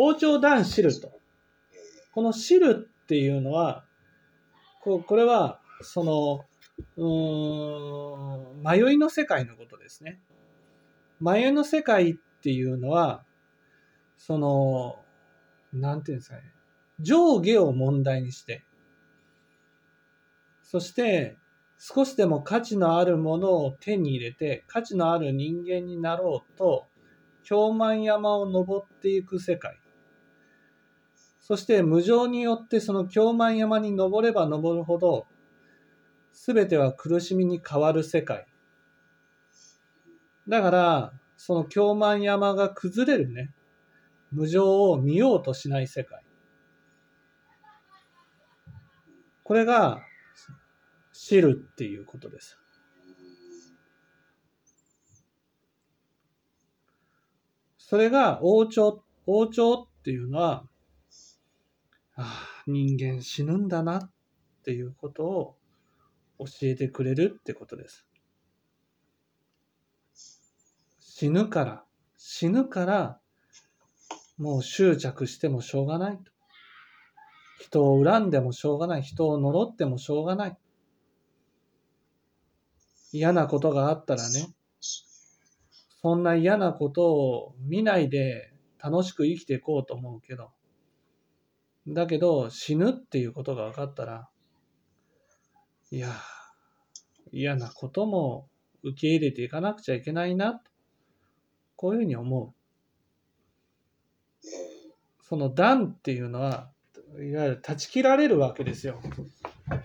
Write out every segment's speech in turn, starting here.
王朝断知ると。この知るっていうのは、ここれは、その、うん、迷いの世界のことですね。迷いの世界っていうのは、その、なんていうんですかね、上下を問題にして、そして、少しでも価値のあるものを手に入れて、価値のある人間になろうと、京満山を登っていく世界。そして無常によってその京満山に登れば登るほど、すべては苦しみに変わる世界。だから、その京満山が崩れるね、無常を見ようとしない世界。これが知るっていうことです。それが王朝、王朝っていうのは、あ、人間死ぬんだなっていうことを教えてくれるってことです。死ぬから、死ぬから、もう執着してもしょうがない。人を恨んでもしょうがない。人を呪ってもしょうがない。嫌なことがあったらね、そんな嫌なことを見ないで楽しく生きていこうと思うけど、だけど死ぬっていうことが分かったら、いや、嫌なことも受け入れていかなくちゃいけないな、こういうふうに思う。その断っていうのは、いわゆる断ち切られるわけですよ。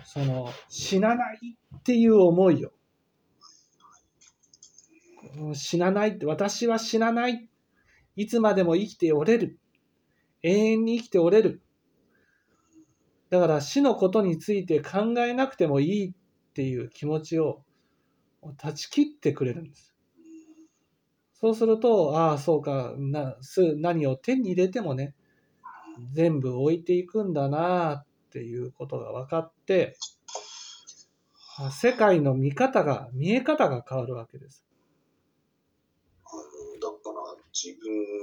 その死なないっていう思いを。死なないって、私は死なない。いつまでも生きておれる。永遠に生きておれる。だから死のことについて考えなくてもいいっていう気持ちを断ち切ってくれるんです。そうすると、ああ、そうか、なす何を手に入れてもね、全部置いていくんだなっていうことが分かって、世界の見方が、見え方が変わるわけです。だから自分